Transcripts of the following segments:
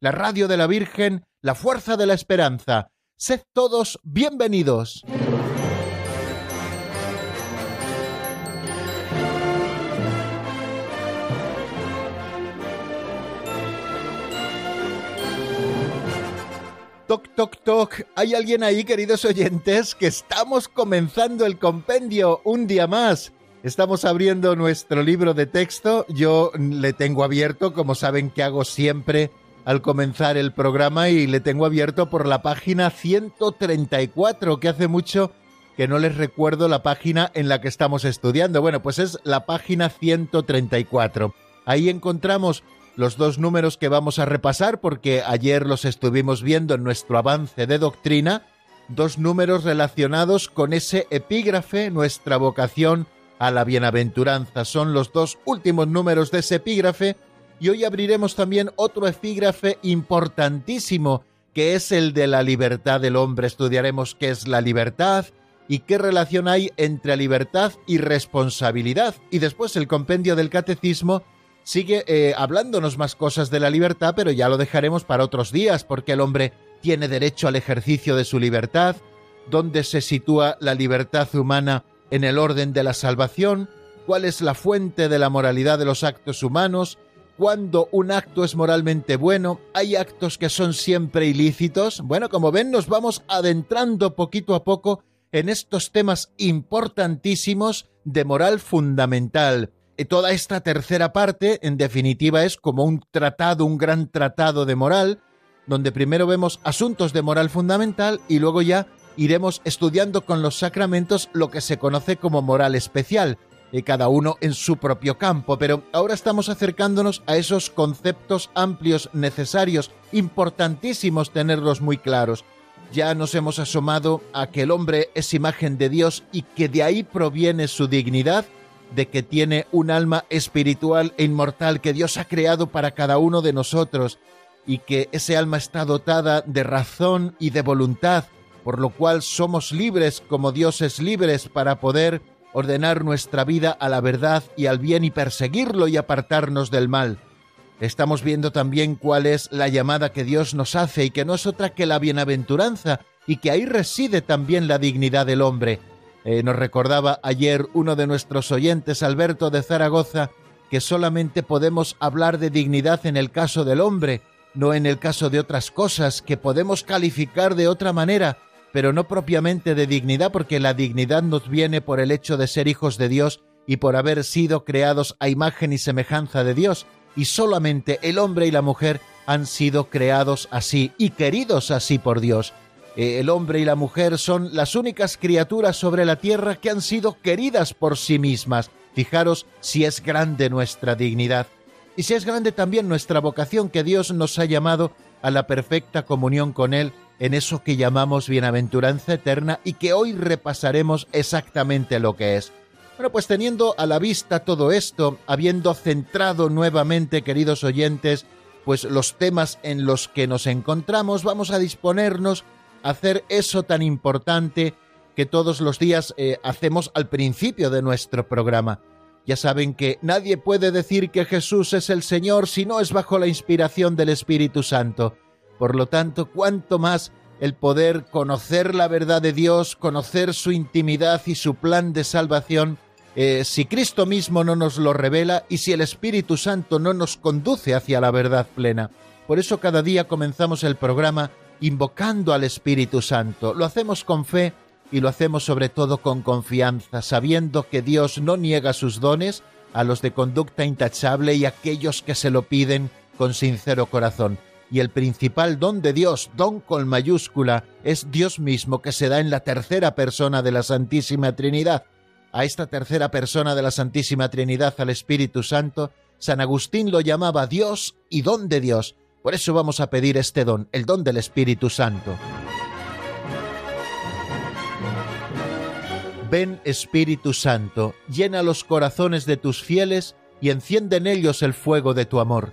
la radio de la Virgen, la fuerza de la esperanza. Sed todos bienvenidos. Toc, toc, toc. ¿Hay alguien ahí, queridos oyentes? Que estamos comenzando el compendio un día más. Estamos abriendo nuestro libro de texto. Yo le tengo abierto, como saben que hago siempre al comenzar el programa, y le tengo abierto por la página 134, que hace mucho que no les recuerdo la página en la que estamos estudiando. Bueno, pues es la página 134. Ahí encontramos los dos números que vamos a repasar porque ayer los estuvimos viendo en nuestro avance de doctrina, dos números relacionados con ese epígrafe, nuestra vocación a la bienaventuranza. Son los dos últimos números de ese epígrafe y hoy abriremos también otro epígrafe importantísimo que es el de la libertad del hombre. Estudiaremos qué es la libertad y qué relación hay entre libertad y responsabilidad. Y después el compendio del catecismo sigue eh, hablándonos más cosas de la libertad, pero ya lo dejaremos para otros días, porque el hombre tiene derecho al ejercicio de su libertad, dónde se sitúa la libertad humana en el orden de la salvación, cuál es la fuente de la moralidad de los actos humanos, cuándo un acto es moralmente bueno, hay actos que son siempre ilícitos. Bueno, como ven, nos vamos adentrando poquito a poco en estos temas importantísimos de moral fundamental toda esta tercera parte, en definitiva, es como un tratado, un gran tratado de moral, donde primero vemos asuntos de moral fundamental y luego ya iremos estudiando con los sacramentos lo que se conoce como moral especial, cada uno en su propio campo, pero ahora estamos acercándonos a esos conceptos amplios, necesarios, importantísimos tenerlos muy claros. Ya nos hemos asomado a que el hombre es imagen de Dios y que de ahí proviene su dignidad, de que tiene un alma espiritual e inmortal que Dios ha creado para cada uno de nosotros y que ese alma está dotada de razón y de voluntad, por lo cual somos libres como dioses libres para poder ordenar nuestra vida a la verdad y al bien y perseguirlo y apartarnos del mal. Estamos viendo también cuál es la llamada que Dios nos hace y que no es otra que la bienaventuranza y que ahí reside también la dignidad del hombre, eh, nos recordaba ayer uno de nuestros oyentes, Alberto de Zaragoza, que solamente podemos hablar de dignidad en el caso del hombre, no en el caso de otras cosas que podemos calificar de otra manera, pero no propiamente de dignidad, porque la dignidad nos viene por el hecho de ser hijos de Dios y por haber sido creados a imagen y semejanza de Dios, y solamente el hombre y la mujer han sido creados así y queridos así por Dios. Eh, el hombre y la mujer son las únicas criaturas sobre la tierra que han sido queridas por sí mismas. Fijaros si es grande nuestra dignidad y si es grande también nuestra vocación que Dios nos ha llamado a la perfecta comunión con Él en eso que llamamos bienaventuranza eterna y que hoy repasaremos exactamente lo que es. Bueno, pues teniendo a la vista todo esto, habiendo centrado nuevamente, queridos oyentes, pues los temas en los que nos encontramos, vamos a disponernos hacer eso tan importante que todos los días eh, hacemos al principio de nuestro programa. Ya saben que nadie puede decir que Jesús es el Señor si no es bajo la inspiración del Espíritu Santo. Por lo tanto, cuanto más el poder conocer la verdad de Dios, conocer su intimidad y su plan de salvación, eh, si Cristo mismo no nos lo revela y si el Espíritu Santo no nos conduce hacia la verdad plena. Por eso cada día comenzamos el programa invocando al Espíritu Santo. Lo hacemos con fe y lo hacemos sobre todo con confianza, sabiendo que Dios no niega sus dones a los de conducta intachable y a aquellos que se lo piden con sincero corazón. Y el principal don de Dios, don con mayúscula, es Dios mismo que se da en la tercera persona de la Santísima Trinidad. A esta tercera persona de la Santísima Trinidad, al Espíritu Santo, San Agustín lo llamaba Dios y don de Dios, Por eso vamos a pedir este don, el don del Espíritu Santo. Ven Espíritu Santo, llena los corazones de tus fieles y enciende en ellos el fuego de tu amor.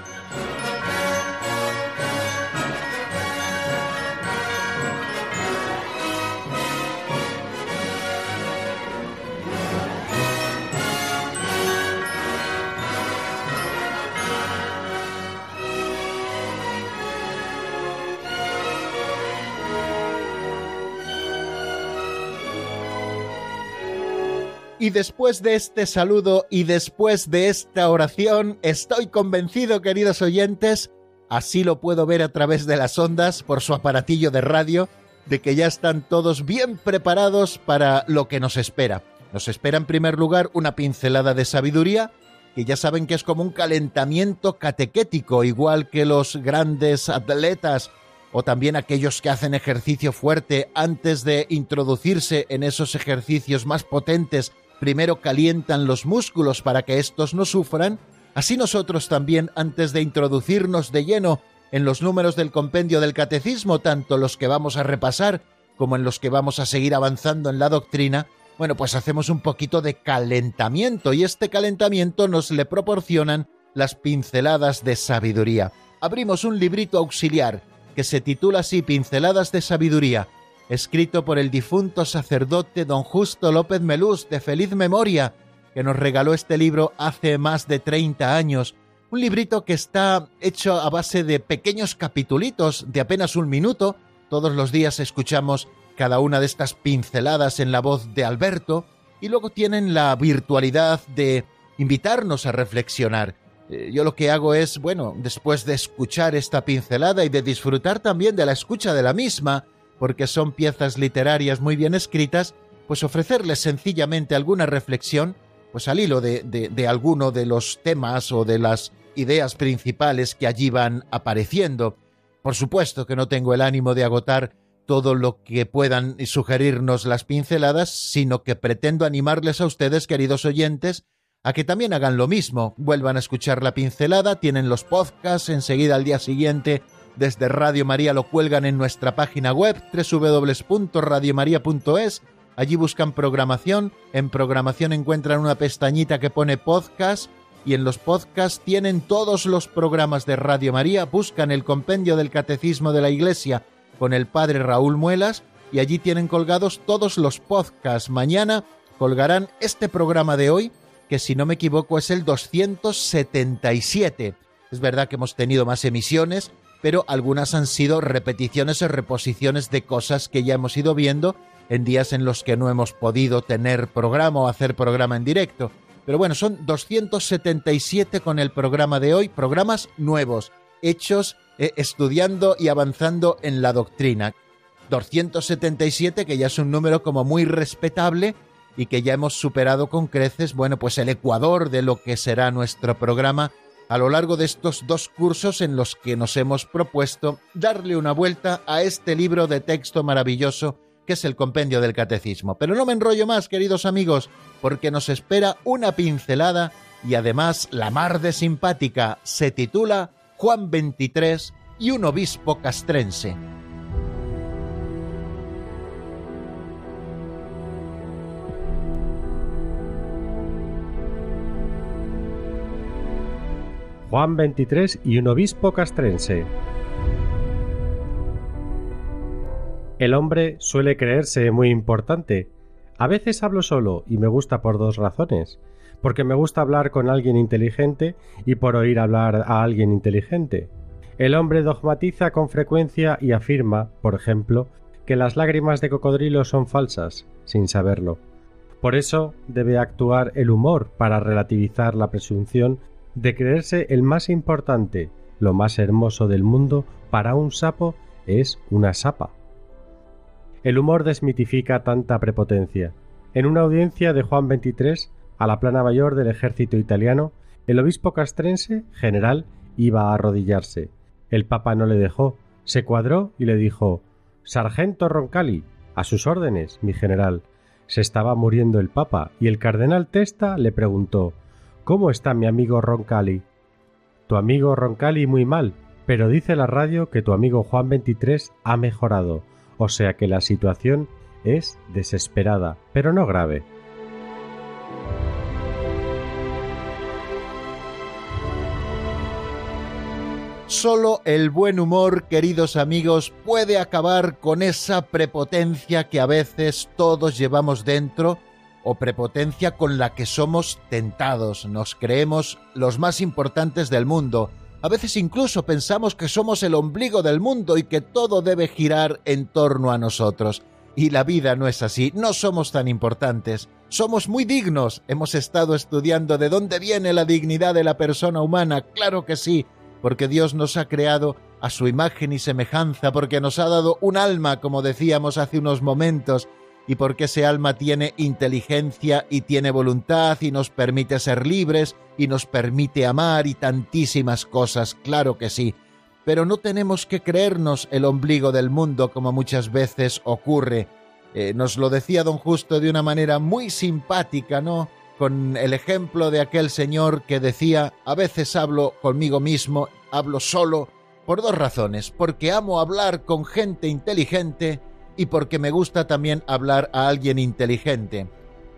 Y después de este saludo y después de esta oración, estoy convencido, queridos oyentes, así lo puedo ver a través de las ondas por su aparatillo de radio, de que ya están todos bien preparados para lo que nos espera. Nos espera en primer lugar una pincelada de sabiduría, que ya saben que es como un calentamiento catequético, igual que los grandes atletas o también aquellos que hacen ejercicio fuerte antes de introducirse en esos ejercicios más potentes primero calientan los músculos para que éstos no sufran, así nosotros también, antes de introducirnos de lleno en los números del compendio del catecismo, tanto los que vamos a repasar como en los que vamos a seguir avanzando en la doctrina, bueno, pues hacemos un poquito de calentamiento y este calentamiento nos le proporcionan las pinceladas de sabiduría. Abrimos un librito auxiliar que se titula así Pinceladas de Sabiduría, escrito por el difunto sacerdote don Justo López Melús, de feliz memoria, que nos regaló este libro hace más de 30 años. Un librito que está hecho a base de pequeños capitulitos de apenas un minuto. Todos los días escuchamos cada una de estas pinceladas en la voz de Alberto y luego tienen la virtualidad de invitarnos a reflexionar. Eh, yo lo que hago es, bueno, después de escuchar esta pincelada y de disfrutar también de la escucha de la misma, porque son piezas literarias muy bien escritas, pues ofrecerles sencillamente alguna reflexión, pues al hilo de, de, alguno de los temas o de las ideas principales que allí van apareciendo. Por supuesto que no tengo el ánimo de agotar todo lo que puedan sugerirnos las pinceladas, sino que pretendo animarles a ustedes, queridos oyentes, a que también hagan lo mismo, vuelvan a escuchar la pincelada, tienen los podcasts, enseguida al día siguiente desde Radio María lo cuelgan en nuestra página web www.radiomaria.es. Allí buscan programación, en programación encuentran una pestañita que pone podcast y en los podcasts tienen todos los programas de Radio María, buscan el compendio del Catecismo de la Iglesia con el Padre Raúl Muelas y allí tienen colgados todos los podcasts. Mañana colgarán este programa de hoy, que si no me equivoco es el 277. Es verdad que hemos tenido más emisiones, pero algunas han sido repeticiones o reposiciones de cosas que ya hemos ido viendo en días en los que no hemos podido tener programa o hacer programa en directo. Pero bueno, son 277 con el programa de hoy, programas nuevos, hechos eh, estudiando y avanzando en la doctrina. 277, que ya es un número como muy respetable y que ya hemos superado con creces, bueno, pues el ecuador de lo que será nuestro programa a lo largo de estos dos cursos en los que nos hemos propuesto darle una vuelta a este libro de texto maravilloso que es el compendio del catecismo. Pero no me enrollo más, queridos amigos, porque nos espera una pincelada y además la mar de simpática. Se titula Juan 23 y un obispo castrense. Juan 23 y un obispo castrense. El hombre suele creerse muy importante. A veces hablo solo y me gusta por dos razones. Porque me gusta hablar con alguien inteligente y por oír hablar a alguien inteligente. El hombre dogmatiza con frecuencia y afirma, por ejemplo, que las lágrimas de cocodrilo son falsas, sin saberlo. Por eso debe actuar el humor para relativizar la presunción de creerse el más importante, lo más hermoso del mundo, para un sapo es una sapa. El humor desmitifica tanta prepotencia. En una audiencia de Juan XXIII a la plana mayor del ejército italiano, el obispo castrense, general, iba a arrodillarse. El papa no le dejó, se cuadró y le dijo Sargento Roncalli, a sus órdenes, mi general. Se estaba muriendo el papa y el cardenal Testa le preguntó ¿Cómo está mi amigo Roncalli? Tu amigo Roncalli muy mal, pero dice la radio que tu amigo Juan XXIII ha mejorado, o sea que la situación es desesperada, pero no grave. Solo el buen humor, queridos amigos, puede acabar con esa prepotencia que a veces todos llevamos dentro o prepotencia con la que somos tentados. Nos creemos los más importantes del mundo. A veces incluso pensamos que somos el ombligo del mundo y que todo debe girar en torno a nosotros. Y la vida no es así, no somos tan importantes. Somos muy dignos. Hemos estado estudiando de dónde viene la dignidad de la persona humana. Claro que sí, porque Dios nos ha creado a su imagen y semejanza, porque nos ha dado un alma, como decíamos hace unos momentos, y porque ese alma tiene inteligencia y tiene voluntad y nos permite ser libres y nos permite amar y tantísimas cosas, claro que sí. Pero no tenemos que creernos el ombligo del mundo como muchas veces ocurre. Eh, nos lo decía don Justo de una manera muy simpática, ¿no? con el ejemplo de aquel señor que decía, a veces hablo conmigo mismo, hablo solo, por dos razones, porque amo hablar con gente inteligente y porque me gusta también hablar a alguien inteligente.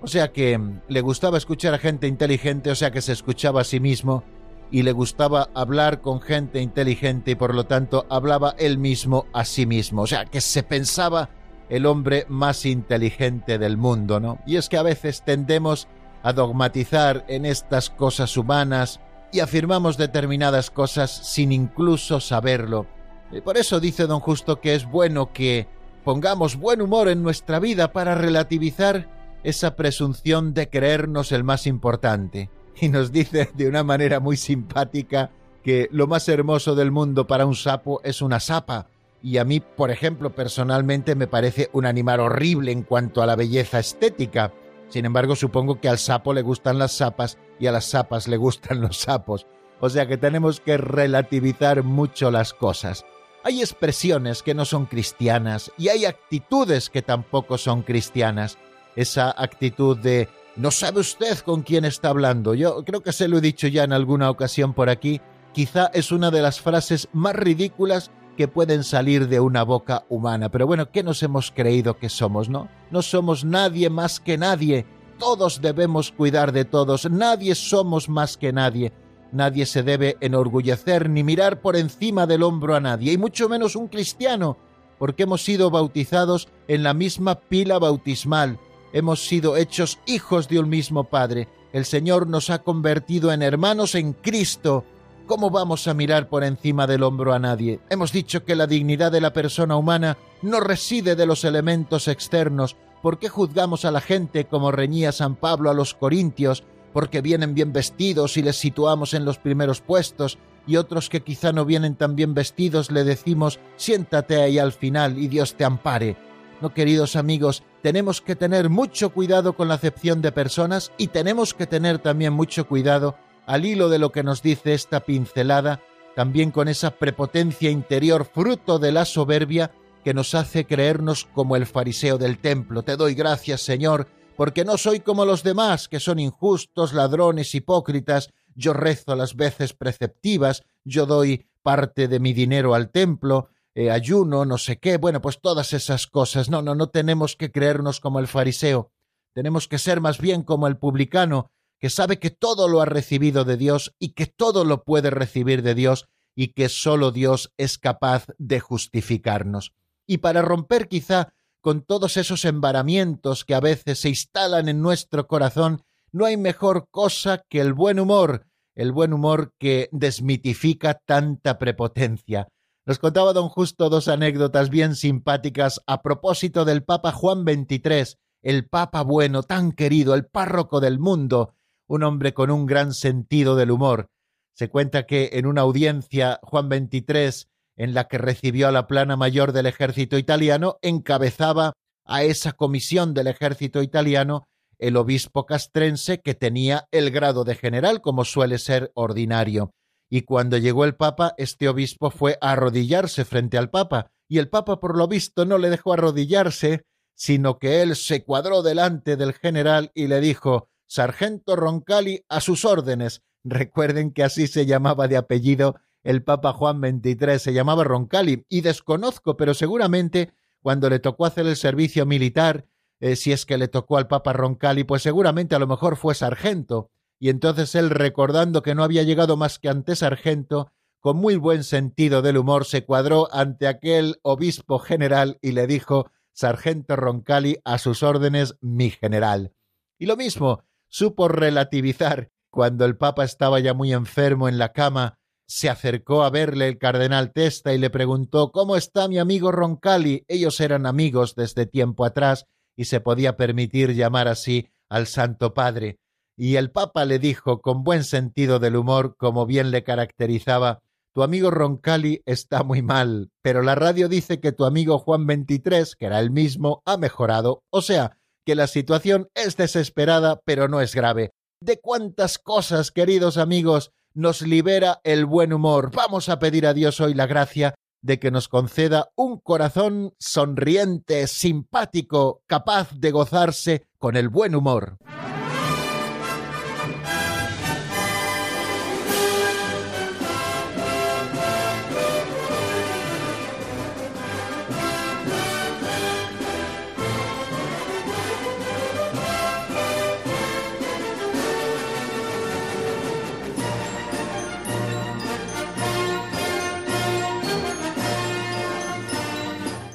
O sea que mm, le gustaba escuchar a gente inteligente, o sea que se escuchaba a sí mismo y le gustaba hablar con gente inteligente y por lo tanto hablaba él mismo a sí mismo. O sea que se pensaba el hombre más inteligente del mundo, ¿no? Y es que a veces tendemos a dogmatizar en estas cosas humanas y afirmamos determinadas cosas sin incluso saberlo. Y por eso dice don Justo que es bueno que pongamos buen humor en nuestra vida para relativizar esa presunción de creernos el más importante. Y nos dice de una manera muy simpática que lo más hermoso del mundo para un sapo es una sapa. Y a mí, por ejemplo, personalmente me parece un animal horrible en cuanto a la belleza estética. Sin embargo, supongo que al sapo le gustan las sapas y a las sapas le gustan los sapos. O sea que tenemos que relativizar mucho las cosas. Hay expresiones que no son cristianas y hay actitudes que tampoco son cristianas. Esa actitud de no sabe usted con quién está hablando. Yo creo que se lo he dicho ya en alguna ocasión por aquí. Quizá es una de las frases más ridículas que pueden salir de una boca humana. Pero bueno, ¿qué nos hemos creído que somos, no? No somos nadie más que nadie. Todos debemos cuidar de todos. Nadie somos más que nadie. Nadie se debe enorgullecer ni mirar por encima del hombro a nadie, y mucho menos un cristiano, porque hemos sido bautizados en la misma pila bautismal. Hemos sido hechos hijos de un mismo Padre. El Señor nos ha convertido en hermanos en Cristo ¿Cómo vamos a mirar por encima del hombro a nadie? Hemos dicho que la dignidad de la persona humana no reside de los elementos externos. ¿Por qué juzgamos a la gente como reñía San Pablo a los corintios? Porque vienen bien vestidos y les situamos en los primeros puestos, y otros que quizá no vienen tan bien vestidos le decimos siéntate ahí al final y Dios te ampare. No, queridos amigos, tenemos que tener mucho cuidado con la acepción de personas y tenemos que tener también mucho cuidado al hilo de lo que nos dice esta pincelada, también con esa prepotencia interior fruto de la soberbia que nos hace creernos como el fariseo del templo. Te doy gracias, Señor, porque no soy como los demás, que son injustos, ladrones, hipócritas, yo rezo las veces preceptivas, yo doy parte de mi dinero al templo, eh, ayuno, no sé qué, bueno, pues todas esas cosas. No, no, no tenemos que creernos como el fariseo, tenemos que ser más bien como el publicano, que sabe que todo lo ha recibido de Dios y que todo lo puede recibir de Dios y que sólo Dios es capaz de justificarnos. Y para romper quizá con todos esos embaramientos que a veces se instalan en nuestro corazón, no hay mejor cosa que el buen humor, el buen humor que desmitifica tanta prepotencia. Nos contaba don Justo dos anécdotas bien simpáticas a propósito del Papa Juan XXIII, el Papa bueno, tan querido, el párroco del mundo, un hombre con un gran sentido del humor. Se cuenta que en una audiencia Juan XXIII, en la que recibió a la plana mayor del ejército italiano, encabezaba a esa comisión del ejército italiano el obispo castrense que tenía el grado de general, como suele ser ordinario. Y cuando llegó el Papa, este obispo fue a arrodillarse frente al Papa, y el Papa por lo visto no le dejó arrodillarse, sino que él se cuadró delante del general y le dijo Sargento Roncalli a sus órdenes. Recuerden que así se llamaba de apellido el Papa Juan XXIII, se llamaba Roncalli, y desconozco, pero seguramente cuando le tocó hacer el servicio militar, eh, si es que le tocó al Papa Roncalli, pues seguramente a lo mejor fue sargento, y entonces él, recordando que no había llegado más que ante sargento, con muy buen sentido del humor se cuadró ante aquel obispo general y le dijo Sargento Roncalli a sus órdenes, mi general. Y lo mismo, supo relativizar cuando el Papa estaba ya muy enfermo en la cama, se acercó a verle el cardenal Testa y le preguntó ¿Cómo está mi amigo Roncalli? Ellos eran amigos desde tiempo atrás y se podía permitir llamar así al Santo Padre. Y el Papa le dijo con buen sentido del humor, como bien le caracterizaba, tu amigo Roncalli está muy mal, pero la radio dice que tu amigo Juan XXIII, que era el mismo, ha mejorado. O sea, que la situación es desesperada, pero no es grave. ¿De cuántas cosas, queridos amigos, nos libera el buen humor? Vamos a pedir a Dios hoy la gracia de que nos conceda un corazón sonriente, simpático, capaz de gozarse con el buen humor.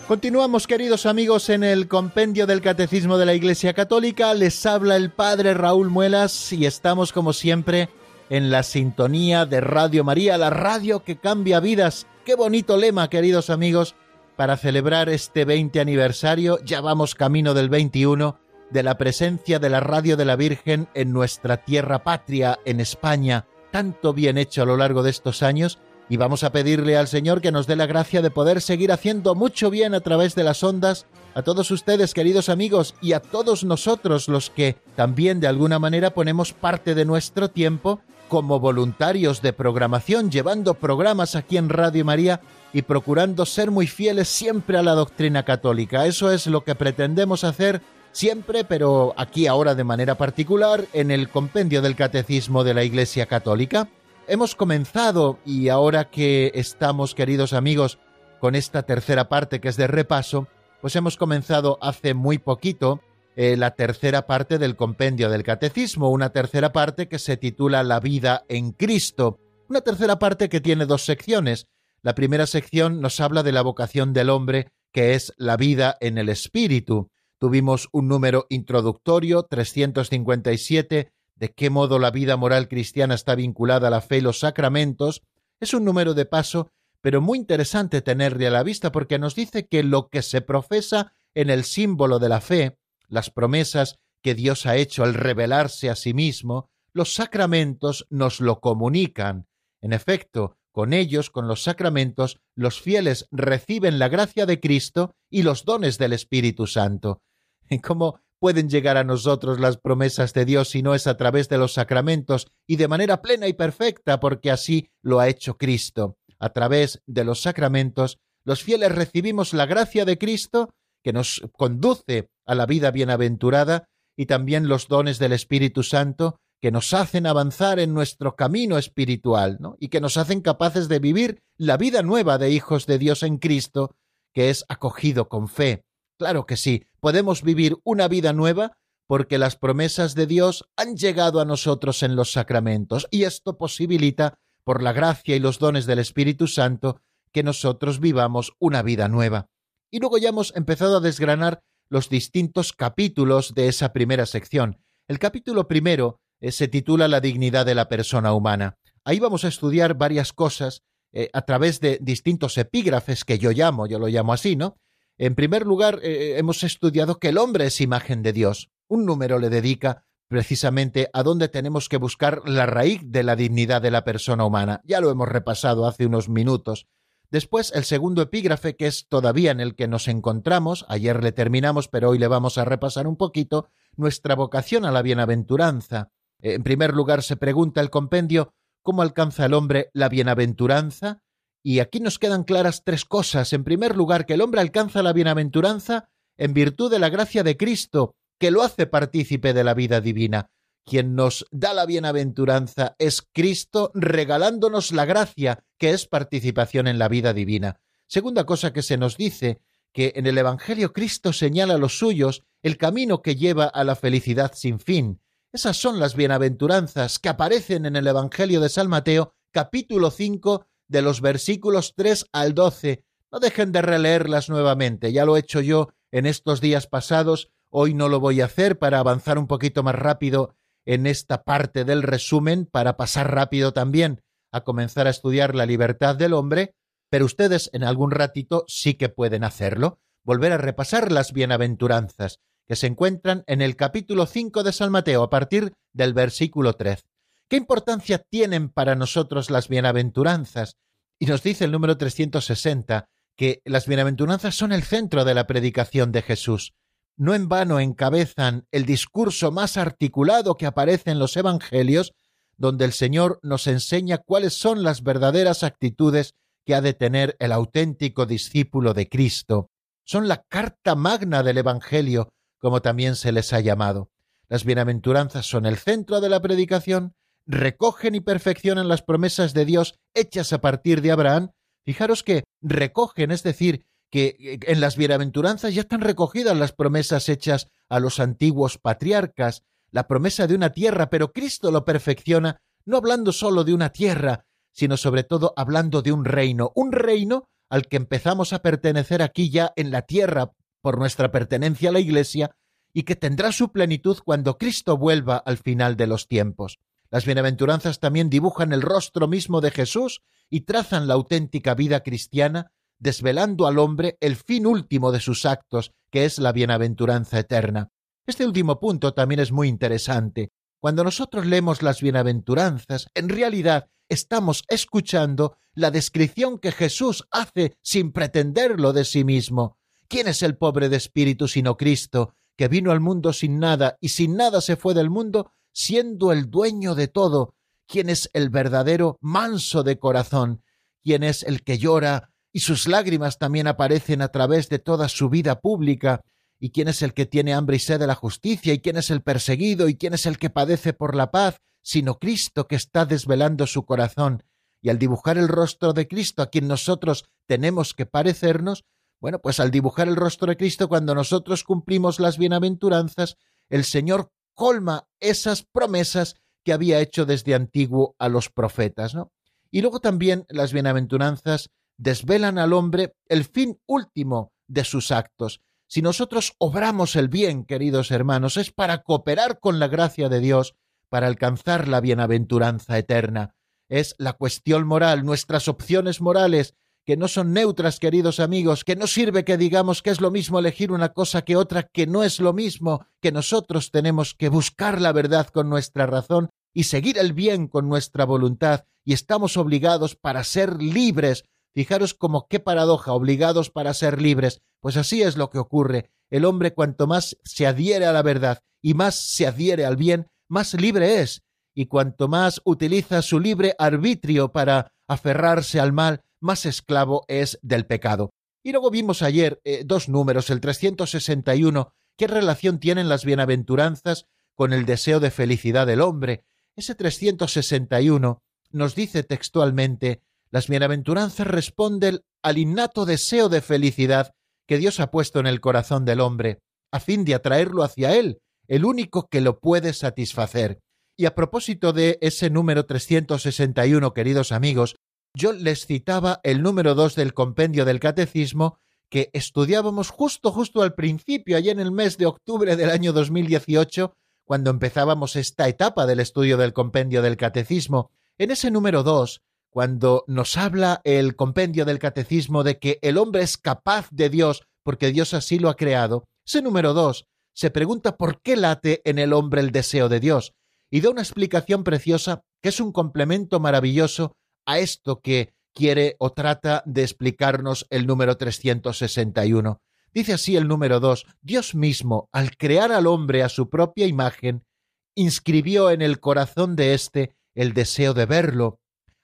Continuamos, queridos amigos, en el compendio del Catecismo de la Iglesia Católica. Les habla el Padre Raúl Muelas y estamos, como siempre, en la sintonía de Radio María, la radio que cambia vidas. Qué bonito lema, queridos amigos, para celebrar este 20 aniversario. Ya vamos camino del 21 de la presencia de la Radio de la Virgen en nuestra tierra patria, en España. Tanto bien hecho a lo largo de estos años y vamos a pedirle al Señor que nos dé la gracia de poder seguir haciendo mucho bien a través de las ondas a todos ustedes, queridos amigos, y a todos nosotros los que también de alguna manera ponemos parte de nuestro tiempo como voluntarios de programación, llevando programas aquí en Radio María y procurando ser muy fieles siempre a la doctrina católica. Eso es lo que pretendemos hacer siempre, pero aquí ahora de manera particular, en el compendio del Catecismo de la Iglesia Católica hemos comenzado y ahora que estamos, queridos amigos, con esta tercera parte que es de repaso, pues hemos comenzado hace muy poquito eh, la tercera parte del compendio del catecismo, una tercera parte que se titula La vida en Cristo, una tercera parte que tiene dos secciones. La primera sección nos habla de la vocación del hombre, que es la vida en el Espíritu. Tuvimos un número introductorio, 357, de qué modo la vida moral cristiana está vinculada a la fe y los sacramentos, es un número de paso, pero muy interesante tenerle a la vista porque nos dice que lo que se profesa en el símbolo de la fe, las promesas que Dios ha hecho al revelarse a sí mismo, los sacramentos nos lo comunican. En efecto, con ellos, con los sacramentos, los fieles reciben la gracia de Cristo y los dones del Espíritu Santo. Como pueden llegar a nosotros las promesas de Dios si no es a través de los sacramentos y de manera plena y perfecta, porque así lo ha hecho Cristo. A través de los sacramentos, los fieles recibimos la gracia de Cristo que nos conduce a la vida bienaventurada y también los dones del Espíritu Santo que nos hacen avanzar en nuestro camino espiritual y que nos hacen capaces de vivir la vida nueva de hijos de Dios en Cristo, que es acogido con fe Claro que sí, podemos vivir una vida nueva porque las promesas de Dios han llegado a nosotros en los sacramentos y esto posibilita, por la gracia y los dones del Espíritu Santo, que nosotros vivamos una vida nueva. Y luego ya hemos empezado a desgranar los distintos capítulos de esa primera sección. El capítulo primero eh, se titula La dignidad de la persona humana. Ahí vamos a estudiar varias cosas eh, a través de distintos epígrafes que yo llamo, yo lo llamo así, ¿no? En primer lugar, eh, hemos estudiado que el hombre es imagen de Dios. Un número le dedica precisamente a dónde tenemos que buscar la raíz de la dignidad de la persona humana. Ya lo hemos repasado hace unos minutos. Después, el segundo epígrafe, que es todavía en el que nos encontramos, ayer le terminamos, pero hoy le vamos a repasar un poquito, nuestra vocación a la bienaventuranza. En primer lugar, se pregunta el compendio, ¿cómo alcanza el hombre la bienaventuranza? Y aquí nos quedan claras tres cosas. En primer lugar, que el hombre alcanza la bienaventuranza en virtud de la gracia de Cristo, que lo hace partícipe de la vida divina. Quien nos da la bienaventuranza es Cristo regalándonos la gracia, que es participación en la vida divina. Segunda cosa que se nos dice, que en el Evangelio Cristo señala a los suyos el camino que lleva a la felicidad sin fin. Esas son las bienaventuranzas que aparecen en el Evangelio de San Mateo, capítulo 5, de los versículos 3 al 12. No dejen de releerlas nuevamente, ya lo he hecho yo en estos días pasados, hoy no lo voy a hacer para avanzar un poquito más rápido en esta parte del resumen, para pasar rápido también a comenzar a estudiar la libertad del hombre, pero ustedes en algún ratito sí que pueden hacerlo, volver a repasar las bienaventuranzas, que se encuentran en el capítulo 5 de San Mateo a partir del versículo 3. ¿Qué importancia tienen para nosotros las bienaventuranzas? Y nos dice el número 360 que las bienaventuranzas son el centro de la predicación de Jesús. No en vano encabezan el discurso más articulado que aparece en los Evangelios, donde el Señor nos enseña cuáles son las verdaderas actitudes que ha de tener el auténtico discípulo de Cristo. Son la carta magna del Evangelio, como también se les ha llamado. Las bienaventuranzas son el centro de la predicación, recogen y perfeccionan las promesas de Dios hechas a partir de Abraham. Fijaros que recogen, es decir, que eh, en las bienaventuranzas ya están recogidas las promesas hechas a los antiguos patriarcas, la promesa de una tierra, pero Cristo lo perfecciona, no hablando solo de una tierra, sino sobre todo hablando de un reino, un reino al que empezamos a pertenecer aquí ya en la tierra por nuestra pertenencia a la Iglesia, y que tendrá su plenitud cuando Cristo vuelva al final de los tiempos. Las bienaventuranzas también dibujan el rostro mismo de Jesús y trazan la auténtica vida cristiana, desvelando al hombre el fin último de sus actos, que es la bienaventuranza eterna. Este último punto también es muy interesante. Cuando nosotros leemos las bienaventuranzas, en realidad estamos escuchando la descripción que Jesús hace sin pretenderlo de sí mismo. ¿Quién es el pobre de espíritu sino Cristo, que vino al mundo sin nada y sin nada se fue del mundo, siendo el dueño de todo? ¿Quién es el verdadero manso de corazón? ¿Quién es el que llora y sus lágrimas también aparecen a través de toda su vida pública? ¿Y quién es el que tiene hambre y sed de la justicia? ¿Y quién es el perseguido? ¿Y quién es el que padece por la paz? Sino Cristo que está desvelando su corazón. Y al dibujar el rostro de Cristo a quien nosotros tenemos que parecernos, bueno, pues al dibujar el rostro de Cristo, cuando nosotros cumplimos las bienaventuranzas, el Señor colma esas promesas que había hecho desde antiguo a los profetas, ¿no? Y luego también las bienaventuranzas desvelan al hombre el fin último de sus actos. Si nosotros obramos el bien, queridos hermanos, es para cooperar con la gracia de Dios, para alcanzar la bienaventuranza eterna. Es la cuestión moral, nuestras opciones morales, que no son neutras, queridos amigos, que no sirve que digamos que es lo mismo elegir una cosa que otra, que no es lo mismo, que nosotros tenemos que buscar la verdad con nuestra razón y seguir el bien con nuestra voluntad, y estamos obligados para ser libres. Fijaros como qué paradoja, obligados para ser libres. Pues así es lo que ocurre. El hombre cuanto más se adhiere a la verdad y más se adhiere al bien, más libre es. Y cuanto más utiliza su libre arbitrio para aferrarse al mal, más esclavo es del pecado. Y luego vimos ayer eh, dos números, el 361, qué relación tienen las bienaventuranzas con el deseo de felicidad del hombre. Ese 361 nos dice textualmente, las bienaventuranzas responden al innato deseo de felicidad que Dios ha puesto en el corazón del hombre, a fin de atraerlo hacia Él, el único que lo puede satisfacer. Y a propósito de ese número 361, queridos amigos, yo les citaba el número dos del compendio del catecismo que estudiábamos justo, justo al principio, allá en el mes de octubre del año 2018, cuando empezábamos esta etapa del estudio del compendio del catecismo. En ese número dos, cuando nos habla el compendio del catecismo de que el hombre es capaz de Dios porque Dios así lo ha creado, ese número dos se pregunta por qué late en el hombre el deseo de Dios y da una explicación preciosa que es un complemento maravilloso a esto que quiere o trata de explicarnos el número 361. Dice así el número 2, Dios mismo, al crear al hombre a su propia imagen, inscribió en el corazón de éste el deseo de verlo.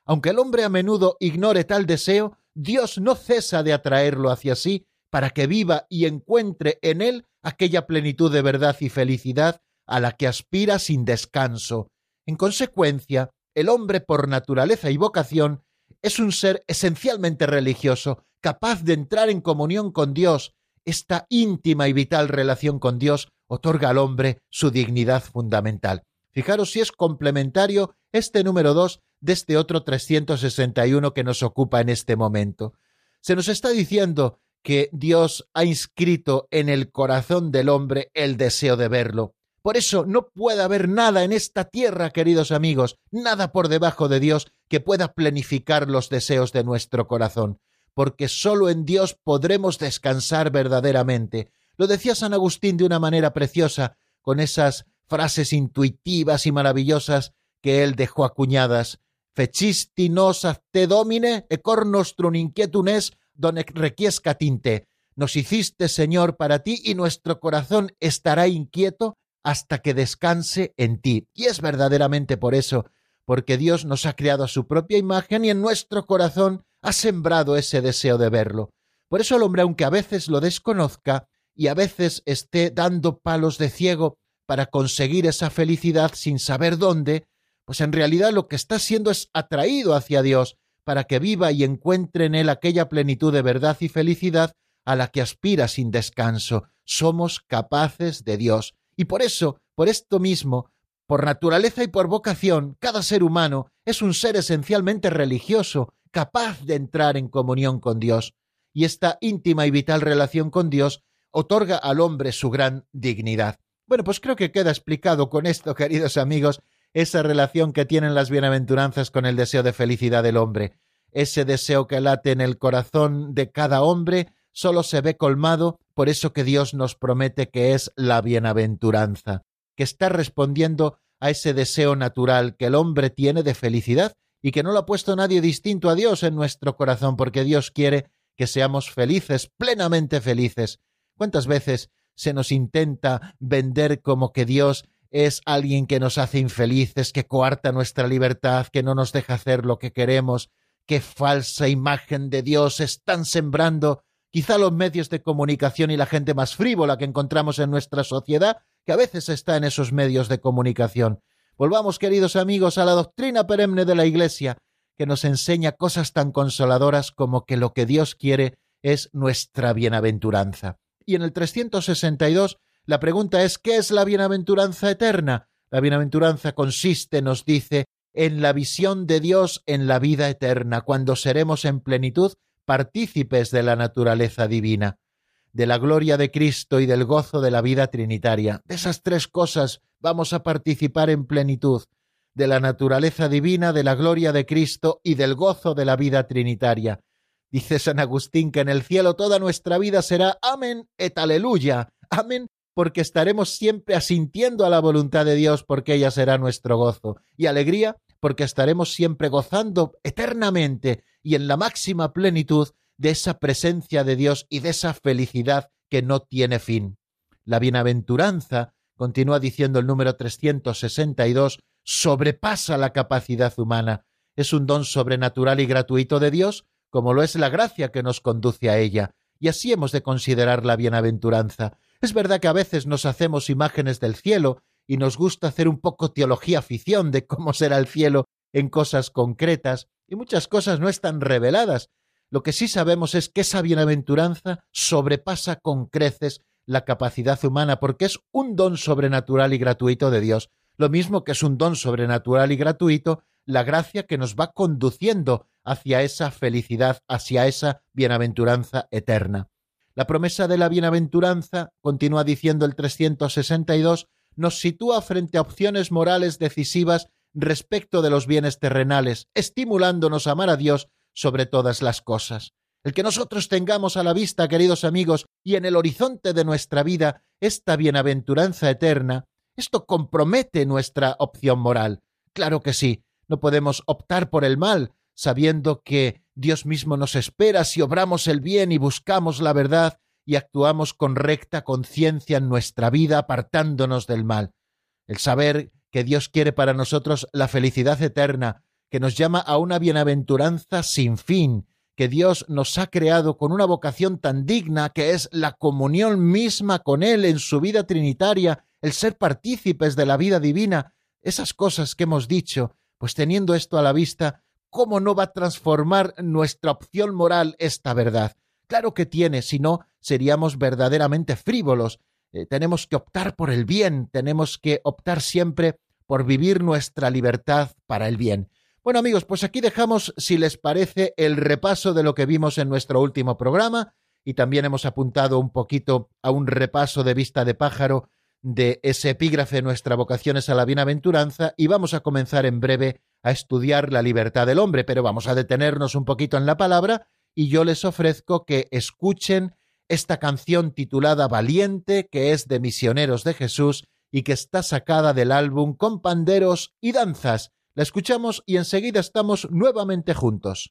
Aunque el hombre a menudo ignore tal deseo, Dios no cesa de atraerlo hacia sí para que viva y encuentre en él aquella plenitud de verdad y felicidad a la que aspira sin descanso. En consecuencia, el hombre por naturaleza y vocación es un ser esencialmente religioso, capaz de entrar en comunión con Dios. Esta íntima y vital relación con Dios otorga al hombre su dignidad fundamental. Fijaros si es complementario este número 2 de este otro 361 que nos ocupa en este momento. Se nos está diciendo que Dios ha inscrito en el corazón del hombre el deseo de verlo. Por eso no puede haber nada en esta tierra, queridos amigos, nada por debajo de Dios que pueda planificar los deseos de nuestro corazón, porque sólo en Dios podremos descansar verdaderamente. Lo decía San Agustín de una manera preciosa, con esas frases intuitivas y maravillosas que él dejó acuñadas. Fecisti nos te domine e cor nostrum inquietum donde requiesca tinte. Nos hiciste, Señor, para ti y nuestro corazón estará inquieto hasta que descanse en ti. Y es verdaderamente por eso, porque Dios nos ha creado a su propia imagen y en nuestro corazón ha sembrado ese deseo de verlo. Por eso el hombre, aunque a veces lo desconozca y a veces esté dando palos de ciego para conseguir esa felicidad sin saber dónde, pues en realidad lo que está siendo es atraído hacia Dios para que viva y encuentre en él aquella plenitud de verdad y felicidad a la que aspira sin descanso. Somos capaces de Dios. Y por eso, por esto mismo, por naturaleza y por vocación, cada ser humano es un ser esencialmente religioso, capaz de entrar en comunión con Dios. Y esta íntima y vital relación con Dios otorga al hombre su gran dignidad. Bueno, pues creo que queda explicado con esto, queridos amigos, esa relación que tienen las bienaventuranzas con el deseo de felicidad del hombre. Ese deseo que late en el corazón de cada hombre solo se ve colmado por eso que Dios nos promete que es la bienaventuranza, que está respondiendo a ese deseo natural que el hombre tiene de felicidad y que no lo ha puesto nadie distinto a Dios en nuestro corazón, porque Dios quiere que seamos felices, plenamente felices. ¿Cuántas veces se nos intenta vender como que Dios es alguien que nos hace infelices, que coarta nuestra libertad, que no nos deja hacer lo que queremos. Qué falsa imagen de Dios están sembrando quizá los medios de comunicación y la gente más frívola que encontramos en nuestra sociedad, que a veces está en esos medios de comunicación. Volvamos, queridos amigos, a la doctrina perenne de la Iglesia, que nos enseña cosas tan consoladoras como que lo que Dios quiere es nuestra bienaventuranza. Y en el 362 la pregunta es, ¿qué es la bienaventuranza eterna? La bienaventuranza consiste, nos dice, en la visión de Dios en la vida eterna, cuando seremos en plenitud partícipes de la naturaleza divina, de la gloria de Cristo y del gozo de la vida trinitaria. De esas tres cosas vamos a participar en plenitud, de la naturaleza divina, de la gloria de Cristo y del gozo de la vida trinitaria. Dice San Agustín que en el cielo toda nuestra vida será amén et aleluya, amén porque estaremos siempre asintiendo a la voluntad de Dios, porque ella será nuestro gozo, y alegría, porque estaremos siempre gozando eternamente y en la máxima plenitud de esa presencia de Dios y de esa felicidad que no tiene fin. La bienaventuranza, continúa diciendo el número 362, sobrepasa la capacidad humana. Es un don sobrenatural y gratuito de Dios, como lo es la gracia que nos conduce a ella. Y así hemos de considerar la bienaventuranza, es verdad que a veces nos hacemos imágenes del cielo y nos gusta hacer un poco teología ficción de cómo será el cielo en cosas concretas, y muchas cosas no están reveladas. Lo que sí sabemos es que esa bienaventuranza sobrepasa con creces la capacidad humana, porque es un don sobrenatural y gratuito de Dios, lo mismo que es un don sobrenatural y gratuito la gracia que nos va conduciendo hacia esa felicidad, hacia esa bienaventuranza eterna. La promesa de la bienaventuranza, continúa diciendo el 362, nos sitúa frente a opciones morales decisivas respecto de los bienes terrenales, estimulándonos a amar a Dios sobre todas las cosas. El que nosotros tengamos a la vista, queridos amigos, y en el horizonte de nuestra vida esta bienaventuranza eterna, esto compromete nuestra opción moral. Claro que sí, no podemos optar por el mal, sabiendo que Dios mismo nos espera si obramos el bien y buscamos la verdad y actuamos con recta conciencia en nuestra vida apartándonos del mal. El saber que Dios quiere para nosotros la felicidad eterna, que nos llama a una bienaventuranza sin fin, que Dios nos ha creado con una vocación tan digna que es la comunión misma con Él en su vida trinitaria, el ser partícipes de la vida divina, esas cosas que hemos dicho, pues teniendo esto a la vista, ¿cómo no va a transformar nuestra opción moral esta verdad? Claro que tiene, si no, seríamos verdaderamente frívolos. Eh, tenemos que optar por el bien, tenemos que optar siempre por vivir nuestra libertad para el bien. Bueno amigos, pues aquí dejamos, si les parece, el repaso de lo que vimos en nuestro último programa y también hemos apuntado un poquito a un repaso de vista de pájaro de ese epígrafe Nuestra vocación es a la bienaventuranza y vamos a comenzar en breve a estudiar la libertad del hombre, pero vamos a detenernos un poquito en la palabra y yo les ofrezco que escuchen esta canción titulada Valiente, que es de Misioneros de Jesús y que está sacada del álbum con panderos y danzas la escuchamos y enseguida estamos nuevamente juntos.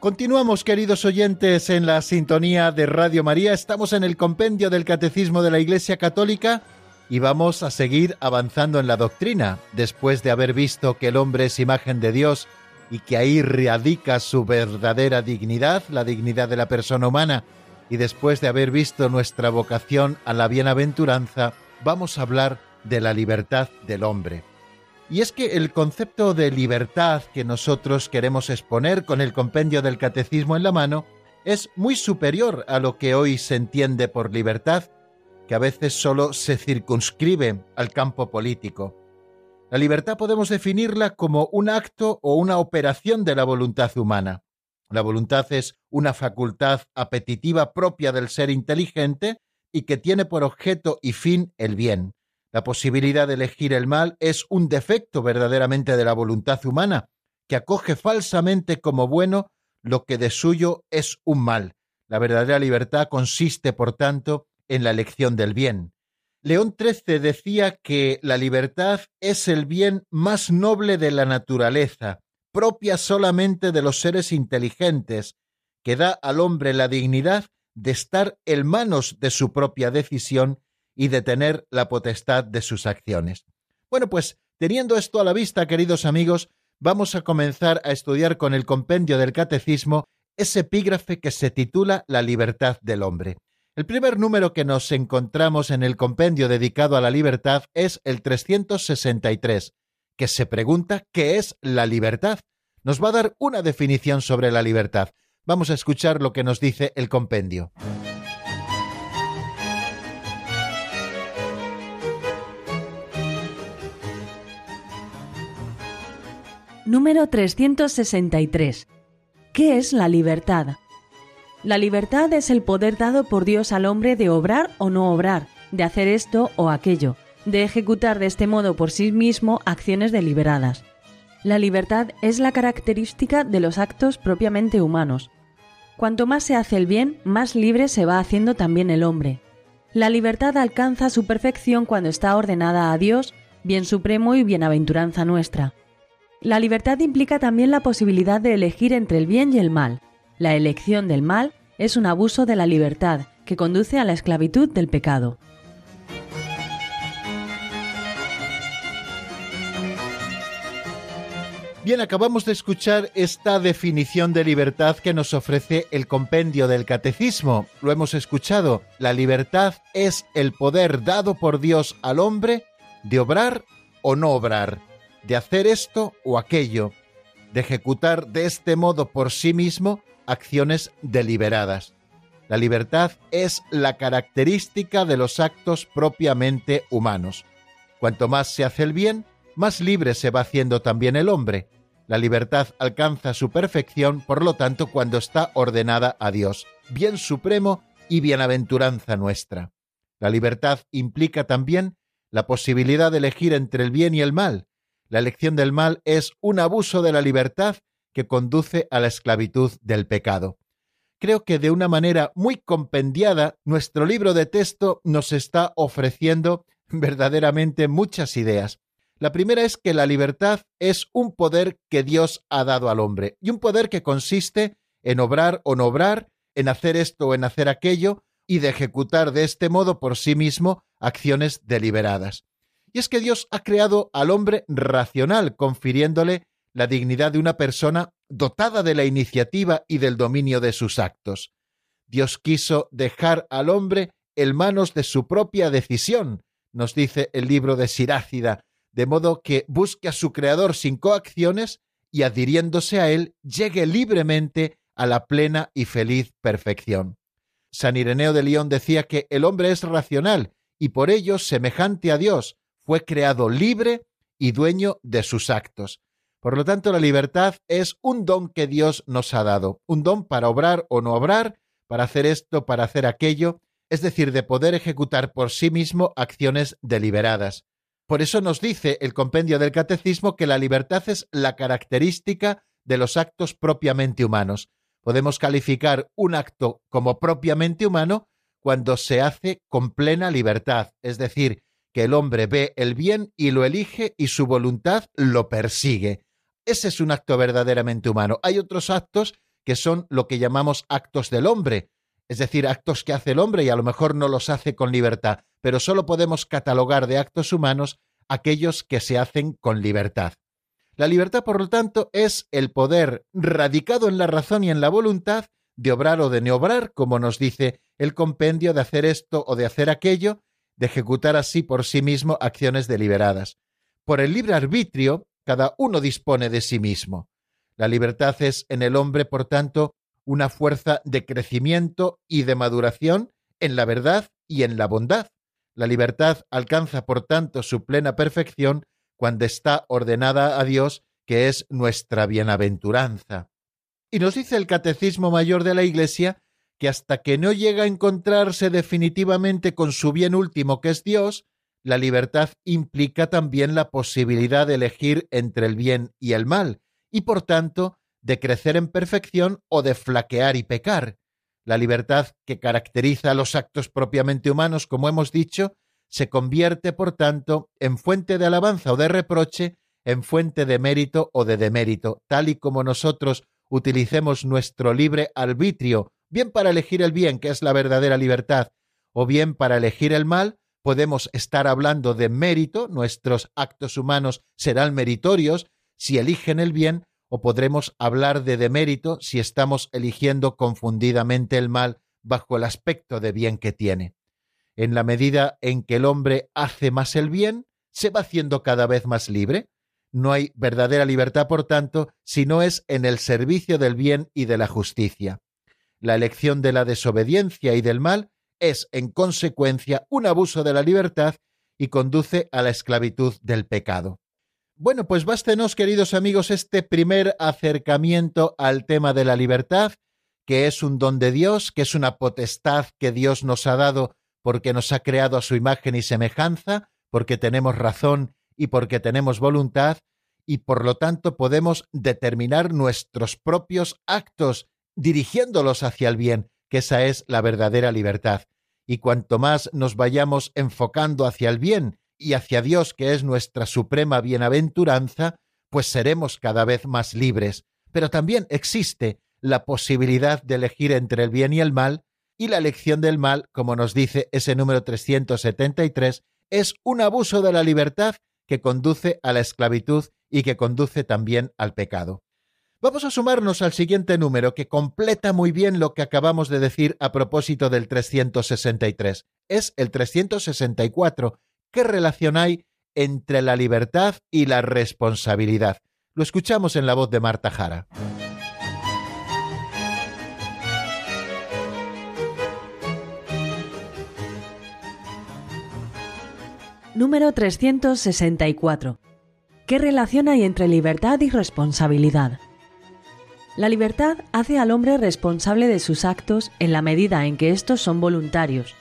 Continuamos, queridos oyentes, en la sintonía de Radio María. Estamos en el compendio del Catecismo de la Iglesia Católica y vamos a seguir avanzando en la doctrina, después de haber visto que el hombre es imagen de Dios y que ahí radica su verdadera dignidad, la dignidad de la persona humana, y después de haber visto nuestra vocación a la bienaventuranza, vamos a hablar de la libertad del hombre. Y es que el concepto de libertad que nosotros queremos exponer con el compendio del catecismo en la mano es muy superior a lo que hoy se entiende por libertad, que a veces solo se circunscribe al campo político. La libertad podemos definirla como un acto o una operación de la voluntad humana. La voluntad es una facultad apetitiva propia del ser inteligente y que tiene por objeto y fin el bien. La posibilidad de elegir el mal es un defecto verdaderamente de la voluntad humana, que acoge falsamente como bueno lo que de suyo es un mal. La verdadera libertad consiste, por tanto, en la elección del bien. León XIII decía que la libertad es el bien más noble de la naturaleza, propia solamente de los seres inteligentes, que da al hombre la dignidad de estar en manos de su propia decisión y de tener la potestad de sus acciones. Bueno, pues teniendo esto a la vista, queridos amigos, vamos a comenzar a estudiar con el compendio del Catecismo ese epígrafe que se titula La libertad del hombre. El primer número que nos encontramos en el compendio dedicado a la libertad es el 363, que se pregunta ¿qué es la libertad? Nos va a dar una definición sobre la libertad. Vamos a escuchar lo que nos dice el compendio. Número 363. ¿Qué es la libertad? La libertad es el poder dado por Dios al hombre de obrar o no obrar, de hacer esto o aquello, de ejecutar de este modo por sí mismo acciones deliberadas. La libertad es la característica de los actos propiamente humanos. Cuanto más se hace el bien, más libre se va haciendo también el hombre. La libertad alcanza su perfección cuando está ordenada a Dios, bien supremo y bienaventuranza nuestra. La libertad implica también la posibilidad de elegir entre el bien y el mal. La elección del mal es un abuso de la libertad que conduce a la esclavitud del pecado. Bien, acabamos de escuchar esta definición de libertad que nos ofrece el compendio del catecismo. Lo hemos escuchado. La libertad es el poder dado por Dios al hombre de obrar o no obrar de hacer esto o aquello, de ejecutar de este modo por sí mismo acciones deliberadas. La libertad es la característica de los actos propiamente humanos. Cuanto más se hace el bien, más libre se va haciendo también el hombre. La libertad alcanza su perfección, por lo tanto, cuando está ordenada a Dios, bien supremo y bienaventuranza nuestra. La libertad implica también la posibilidad de elegir entre el bien y el mal, la elección del mal es un abuso de la libertad que conduce a la esclavitud del pecado. Creo que de una manera muy compendiada nuestro libro de texto nos está ofreciendo verdaderamente muchas ideas. La primera es que la libertad es un poder que Dios ha dado al hombre y un poder que consiste en obrar o no obrar, en hacer esto o en hacer aquello y de ejecutar de este modo por sí mismo acciones deliberadas. Y es que Dios ha creado al hombre racional, confiriéndole la dignidad de una persona dotada de la iniciativa y del dominio de sus actos. Dios quiso dejar al hombre en manos de su propia decisión, nos dice el libro de Sirácida, de modo que busque a su Creador sin coacciones y adhiriéndose a él llegue libremente a la plena y feliz perfección. San Ireneo de León decía que el hombre es racional y por ello semejante a Dios, fue creado libre y dueño de sus actos. Por lo tanto, la libertad es un don que Dios nos ha dado, un don para obrar o no obrar, para hacer esto, para hacer aquello, es decir, de poder ejecutar por sí mismo acciones deliberadas. Por eso nos dice el compendio del catecismo que la libertad es la característica de los actos propiamente humanos. Podemos calificar un acto como propiamente humano cuando se hace con plena libertad, es decir, que el hombre ve el bien y lo elige y su voluntad lo persigue. Ese es un acto verdaderamente humano. Hay otros actos que son lo que llamamos actos del hombre, es decir, actos que hace el hombre y a lo mejor no los hace con libertad, pero solo podemos catalogar de actos humanos aquellos que se hacen con libertad. La libertad, por lo tanto, es el poder radicado en la razón y en la voluntad de obrar o de no obrar, como nos dice el compendio de hacer esto o de hacer aquello, de ejecutar así por sí mismo acciones deliberadas. Por el libre arbitrio, cada uno dispone de sí mismo. La libertad es en el hombre, por tanto, una fuerza de crecimiento y de maduración en la verdad y en la bondad. La libertad alcanza, por tanto, su plena perfección cuando está ordenada a Dios, que es nuestra bienaventuranza. Y nos dice el Catecismo Mayor de la Iglesia que hasta que no llega a encontrarse definitivamente con su bien último, que es Dios, la libertad implica también la posibilidad de elegir entre el bien y el mal, y por tanto de crecer en perfección o de flaquear y pecar. La libertad que caracteriza a los actos propiamente humanos, como hemos dicho, se convierte, por tanto, en fuente de alabanza o de reproche, en fuente de mérito o de demérito, tal y como nosotros utilicemos nuestro libre arbitrio, bien para elegir el bien, que es la verdadera libertad, o bien para elegir el mal, podemos estar hablando de mérito, nuestros actos humanos serán meritorios si eligen el bien, o podremos hablar de demérito si estamos eligiendo confundidamente el mal bajo el aspecto de bien que tiene. En la medida en que el hombre hace más el bien, se va haciendo cada vez más libre. No hay verdadera libertad, por tanto, si no es en el servicio del bien y de la justicia. La elección de la desobediencia y del mal es, en consecuencia, un abuso de la libertad y conduce a la esclavitud del pecado. Bueno, pues bástenos, queridos amigos, este primer acercamiento al tema de la libertad, que es un don de Dios, que es una potestad que Dios nos ha dado porque nos ha creado a su imagen y semejanza, porque tenemos razón y porque tenemos voluntad, y por lo tanto podemos determinar nuestros propios actos dirigiéndolos hacia el bien, que esa es la verdadera libertad. Y cuanto más nos vayamos enfocando hacia el bien y hacia Dios, que es nuestra suprema bienaventuranza, pues seremos cada vez más libres. Pero también existe la posibilidad de elegir entre el bien y el mal, y la elección del mal, como nos dice ese número 373, es un abuso de la libertad que conduce a la esclavitud y que conduce también al pecado. Vamos a sumarnos al siguiente número que completa muy bien lo que acabamos de decir a propósito del 363. Es el 364. ¿Qué relación hay entre la libertad y la responsabilidad? Lo escuchamos en la voz de Marta Jara. Número 364. ¿Qué relación hay entre libertad y responsabilidad? La libertad hace al hombre responsable de sus actos en la medida en que estos son voluntarios.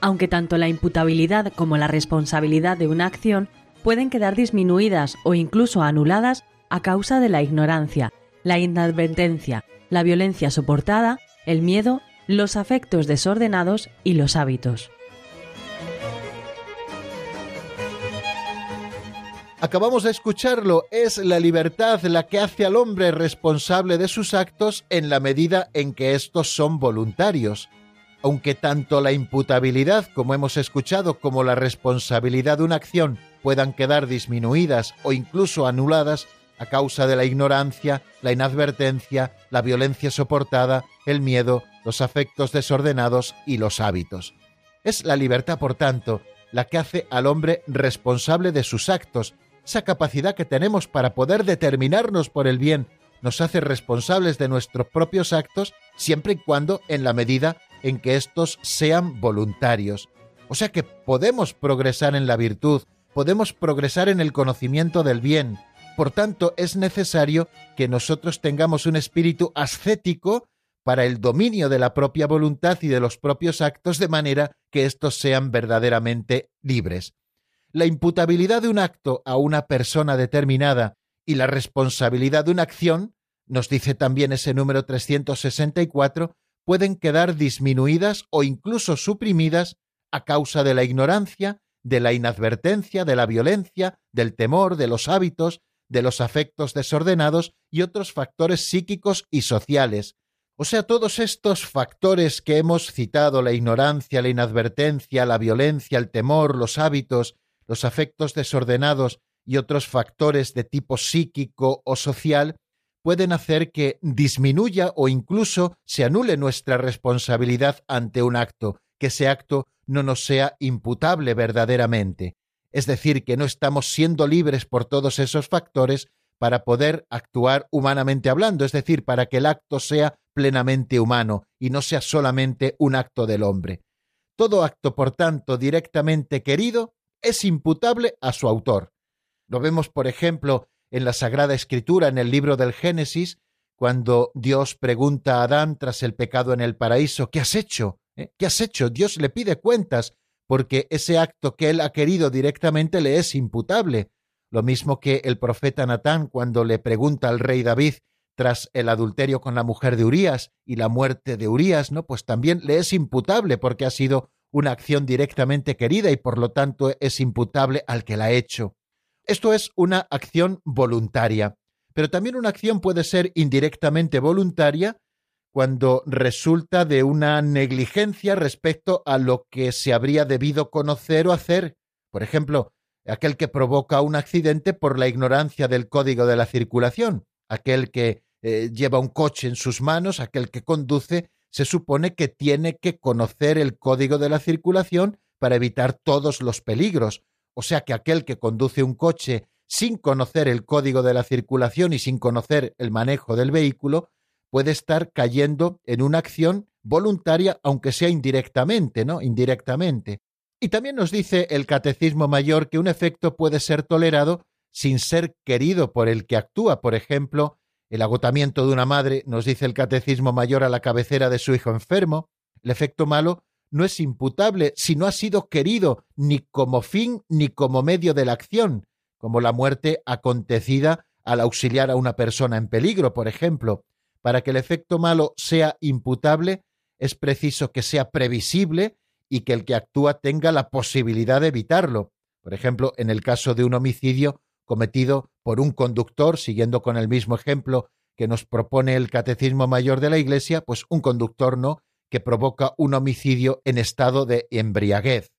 Aunque tanto la imputabilidad como la responsabilidad de una acción pueden quedar disminuidas o incluso anuladas a causa de la ignorancia, la inadvertencia, la violencia soportada, el miedo, los afectos desordenados y los hábitos. Acabamos de escucharlo, es la libertad la que hace al hombre responsable de sus actos en la medida en que estos son voluntarios. Aunque tanto la imputabilidad, como hemos escuchado, como la responsabilidad de una acción puedan quedar disminuidas o incluso anuladas a causa de la ignorancia, la inadvertencia, la violencia soportada, el miedo, los afectos desordenados y los hábitos. Es la libertad, por tanto, la que hace al hombre responsable de sus actos esa capacidad que tenemos para poder determinarnos por el bien nos hace responsables de nuestros propios actos siempre y cuando en la medida en que éstos sean voluntarios. O sea que podemos progresar en la virtud, podemos progresar en el conocimiento del bien. Por tanto, es necesario que nosotros tengamos un espíritu ascético para el dominio de la propia voluntad y de los propios actos de manera que éstos sean verdaderamente libres la imputabilidad de un acto a una persona determinada y la responsabilidad de una acción, nos dice también ese número 364, pueden quedar disminuidas o incluso suprimidas a causa de la ignorancia, de la inadvertencia, de la violencia, del temor, de los hábitos, de los afectos desordenados y otros factores psíquicos y sociales. O sea, todos estos factores que hemos citado, la ignorancia, la inadvertencia, la violencia, el temor, los hábitos, los afectos desordenados y otros factores de tipo psíquico o social, pueden hacer que disminuya o incluso se anule nuestra responsabilidad ante un acto, que ese acto no nos sea imputable verdaderamente. Es decir, que no estamos siendo libres por todos esos factores para poder actuar humanamente hablando, es decir, para que el acto sea plenamente humano y no sea solamente un acto del hombre. Todo acto, por tanto, directamente querido, es imputable a su autor. Lo vemos, por ejemplo, en la Sagrada Escritura, en el libro del Génesis, cuando Dios pregunta a Adán tras el pecado en el paraíso, ¿qué has hecho? ¿Eh? ¿Qué has hecho? Dios le pide cuentas, porque ese acto que él ha querido directamente le es imputable. Lo mismo que el profeta Natán cuando le pregunta al rey David tras el adulterio con la mujer de Urías y la muerte de Urías, ¿no? Pues también le es imputable porque ha sido una acción directamente querida y por lo tanto es imputable al que la ha hecho. Esto es una acción voluntaria, pero también una acción puede ser indirectamente voluntaria cuando resulta de una negligencia respecto a lo que se habría debido conocer o hacer. Por ejemplo, aquel que provoca un accidente por la ignorancia del código de la circulación, aquel que eh, lleva un coche en sus manos, aquel que conduce, se supone que tiene que conocer el código de la circulación para evitar todos los peligros. O sea que aquel que conduce un coche sin conocer el código de la circulación y sin conocer el manejo del vehículo, puede estar cayendo en una acción voluntaria, aunque sea indirectamente, ¿no? Indirectamente. Y también nos dice el Catecismo Mayor que un efecto puede ser tolerado sin ser querido por el que actúa. Por ejemplo, el agotamiento de una madre, nos dice el Catecismo Mayor a la cabecera de su hijo enfermo. El efecto malo no es imputable si no ha sido querido ni como fin ni como medio de la acción, como la muerte acontecida al auxiliar a una persona en peligro, por ejemplo. Para que el efecto malo sea imputable, es preciso que sea previsible y que el que actúa tenga la posibilidad de evitarlo. Por ejemplo, en el caso de un homicidio cometido por un conductor, siguiendo con el mismo ejemplo que nos propone el Catecismo Mayor de la Iglesia, pues un conductor no, que provoca un homicidio en estado de embriaguez.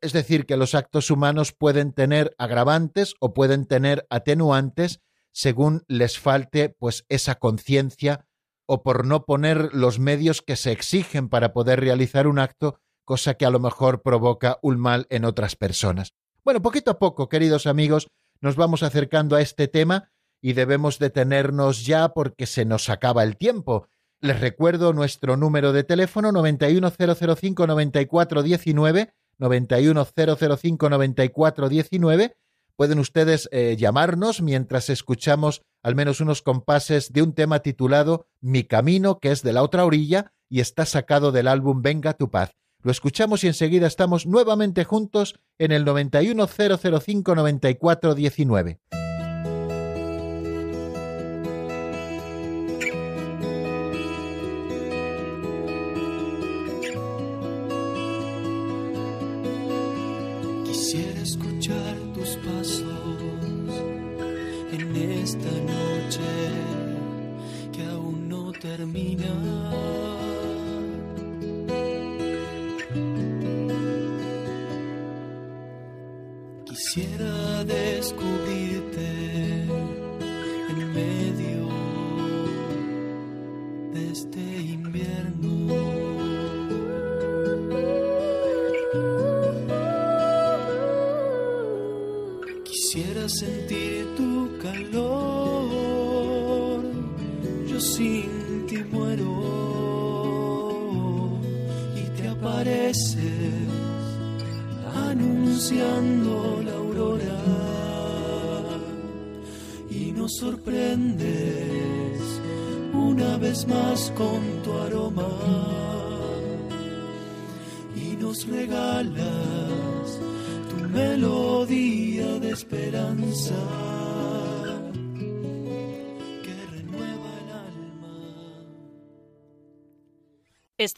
Es decir, que los actos humanos pueden tener agravantes o pueden tener atenuantes según les falte pues esa conciencia o por no poner los medios que se exigen para poder realizar un acto, cosa que a lo mejor provoca un mal en otras personas. Bueno, poquito a poco, queridos amigos, nos vamos acercando a este tema y debemos detenernos ya porque se nos acaba el tiempo. Les recuerdo nuestro número de teléfono 910059419, 910059419 pueden ustedes eh, llamarnos mientras escuchamos al menos unos compases de un tema titulado Mi Camino, que es de la otra orilla y está sacado del álbum Venga tu paz. Lo escuchamos y enseguida estamos nuevamente juntos en el 910059419.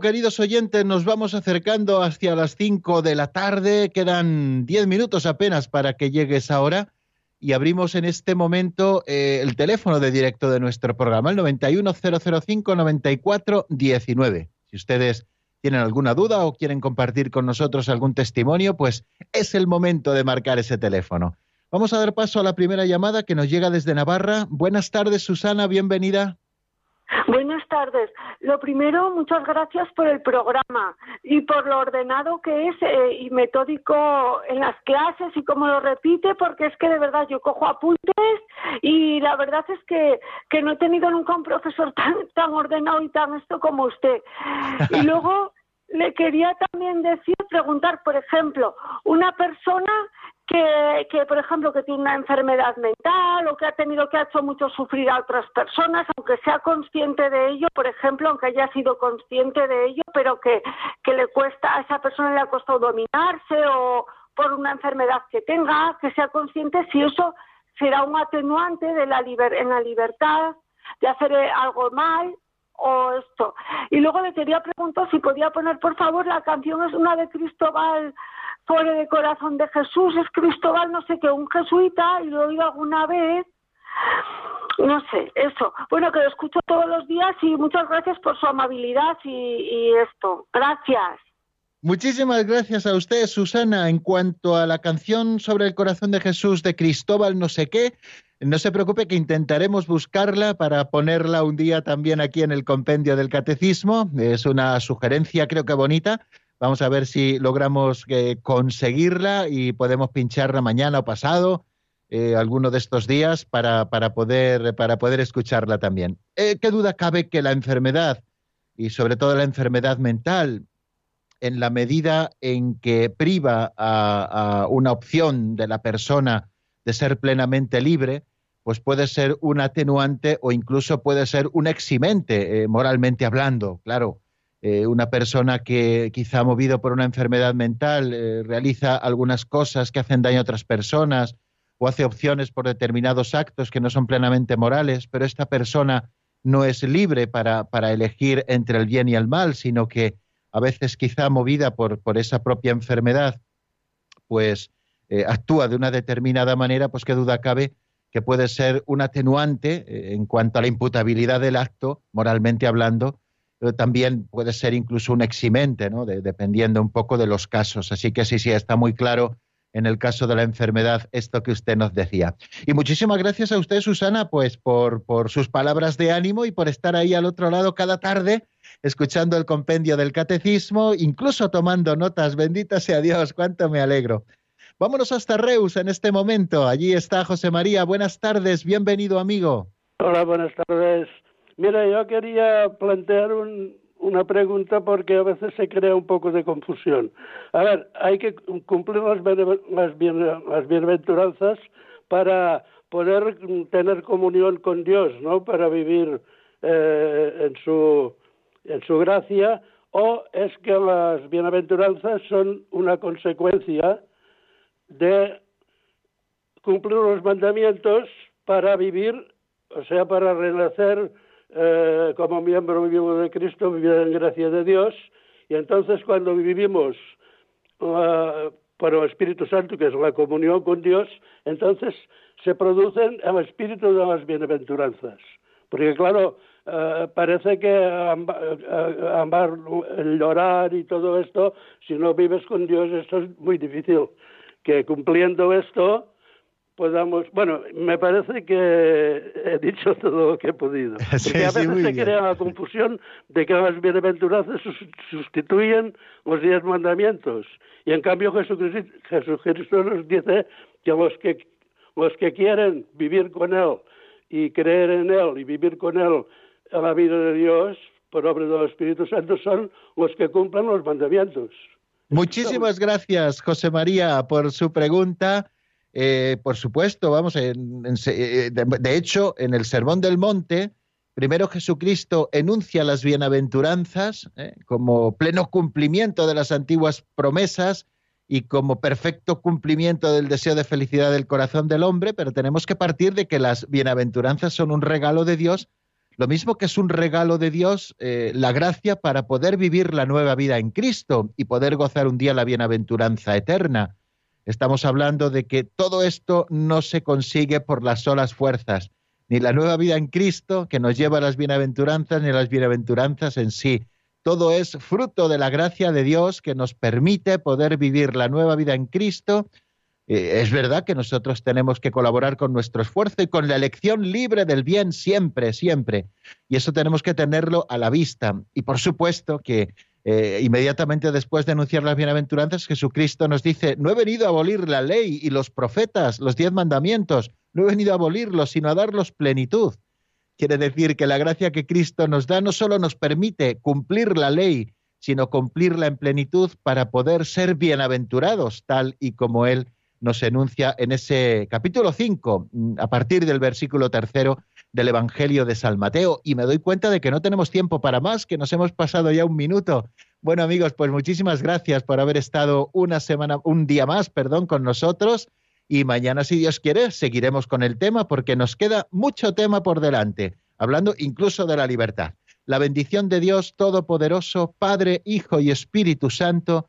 Queridos oyentes, nos vamos acercando hacia las 5 de la tarde. Quedan 10 minutos apenas para que llegue esa hora. Y abrimos en este momento eh, el teléfono de directo de nuestro programa, el 91005-9419. Si ustedes tienen alguna duda o quieren compartir con nosotros algún testimonio, pues es el momento de marcar ese teléfono. Vamos a dar paso a la primera llamada que nos llega desde Navarra. Buenas tardes, Susana, bienvenida. Buenas tardes. Lo primero, muchas gracias por el programa y por lo ordenado que es eh, y metódico en las clases y cómo lo repite, porque es que de verdad yo cojo apuntes y la verdad es que, que no he tenido nunca un profesor tan, tan ordenado y tan esto como usted. Y luego le quería también decir, preguntar, por ejemplo, una persona que, que, por ejemplo, que tiene una enfermedad mental o que ha tenido que ha hecho mucho sufrir a otras personas, aunque sea consciente de ello, por ejemplo, aunque haya sido consciente de ello, pero que, que le cuesta, a esa persona le ha costado dominarse o por una enfermedad que tenga, que sea consciente si eso será un atenuante de la liber, en la libertad de hacer eh, algo mal o esto. Y luego le quería preguntar si podía poner, por favor, la canción es una de Cristóbal Fuera de corazón de Jesús, es Cristóbal, no sé qué, un jesuita, y lo oído alguna vez. No sé, eso. Bueno, que lo escucho todos los días y muchas gracias por su amabilidad y esto. Gracias. Muchísimas gracias a usted, Susana. En cuanto a la canción sobre el corazón de Jesús de Cristóbal, no sé qué, no se preocupe que intentaremos buscarla para ponerla un día también aquí en el compendio del catecismo. Es una sugerencia, creo que bonita, Vamos a ver si logramos eh, conseguirla y podemos pincharla mañana o pasado, eh, alguno de estos días, para, poder, para poder escucharla también. Eh, ¿Qué duda cabe que la enfermedad, y sobre todo la enfermedad mental, en la medida en que priva a una opción de la persona de ser plenamente libre, pues puede ser un atenuante o incluso puede ser un eximente, moralmente hablando, claro. Eh, una persona que quizá movido por una enfermedad mental eh, realiza algunas cosas que hacen daño a otras personas o hace opciones por determinados actos que no son plenamente morales, pero esta persona no es libre para, para elegir entre el bien y el mal, sino que a veces quizá movida por, por esa propia enfermedad, pues eh, actúa de una determinada manera, pues qué duda cabe que puede ser un atenuante en cuanto a la imputabilidad del acto, moralmente hablando, pero también puede ser incluso un eximente, ¿no? dependiendo un poco de los casos. Así que sí, sí, está muy claro en el caso de la enfermedad esto que usted nos decía. Y muchísimas gracias a usted, Susana, pues por, por sus palabras de ánimo y por estar ahí al otro lado cada tarde escuchando el compendio del catecismo, incluso tomando notas. Bendita sea Dios, cuánto me alegro. Vámonos hasta Reus en este momento. Allí está José María. Buenas tardes, bienvenido amigo. Hola, buenas tardes. Mira, yo quería plantear una pregunta porque a veces se crea un poco de confusión. A ver, hay que cumplir las, las, las bienaventuranzas para poder tener comunión con Dios, ¿no? Para vivir eh, en, su, en su gracia, o es que las bienaventuranzas son una consecuencia de cumplir los mandamientos para vivir, o sea, para renacer eh, como miembro vivo de Cristo, vivir en gracia de Dios, y entonces cuando vivimos uh, por el Espíritu Santo, que es la comunión con Dios, entonces se producen el espíritu de las bienaventuranzas. Porque claro, uh, parece que amar, el llorar y todo esto, si no vives con Dios, esto es muy difícil. Que cumpliendo esto, podamos. Bueno, me parece que he dicho todo lo que he podido. Porque a veces se crea la confusión de que las bienaventuranzas sustituyen los diez mandamientos. Y en cambio Jesucristo, Jesucristo nos dice que los que los que quieren vivir con Él y creer en Él y vivir con Él en la vida de Dios por obra del Espíritu Santo son los que cumplen los mandamientos. Muchísimas gracias, José María, por su pregunta. Eh, por supuesto, vamos, eh, de, hecho, en el Sermón del Monte, primero Jesucristo enuncia las bienaventuranzas eh, como pleno cumplimiento de las antiguas promesas y como perfecto cumplimiento del deseo de felicidad del corazón del hombre, pero tenemos que partir de que las bienaventuranzas son un regalo de Dios Lo mismo que es un regalo de Dios, eh, la gracia para poder vivir la nueva vida en Cristo y poder gozar un día la bienaventuranza eterna. Estamos hablando de que todo esto no se consigue por las solas fuerzas, ni la nueva vida en Cristo que nos lleva a las bienaventuranzas, ni las bienaventuranzas en sí. Todo es fruto de la gracia de Dios que nos permite poder vivir la nueva vida en Cristo eh, es verdad que nosotros tenemos que colaborar con nuestro esfuerzo y con la elección libre del bien siempre, siempre. Y eso tenemos que tenerlo a la vista. Y por supuesto que eh, inmediatamente después de anunciar las bienaventuranzas, Jesucristo nos dice, no he venido a abolir la ley y los profetas, los diez mandamientos, no he venido a abolirlos, sino a darlos plenitud. Quiere decir que la gracia que Cristo nos da no solo nos permite cumplir la ley, sino cumplirla en plenitud para poder ser bienaventurados, tal y como Él nos enuncia en ese capítulo 5, mm, a partir del versículo tercero del Evangelio de San Mateo. Y me doy cuenta de que no tenemos tiempo para más, que nos hemos pasado ya un minuto. Bueno, amigos, pues muchísimas gracias por haber estado una semana, un día más, perdón, con nosotros. Y mañana, si Dios quiere, seguiremos con el tema porque nos queda mucho tema por delante, hablando incluso de la libertad. La bendición de Dios Todopoderoso, Padre, Hijo y Espíritu Santo,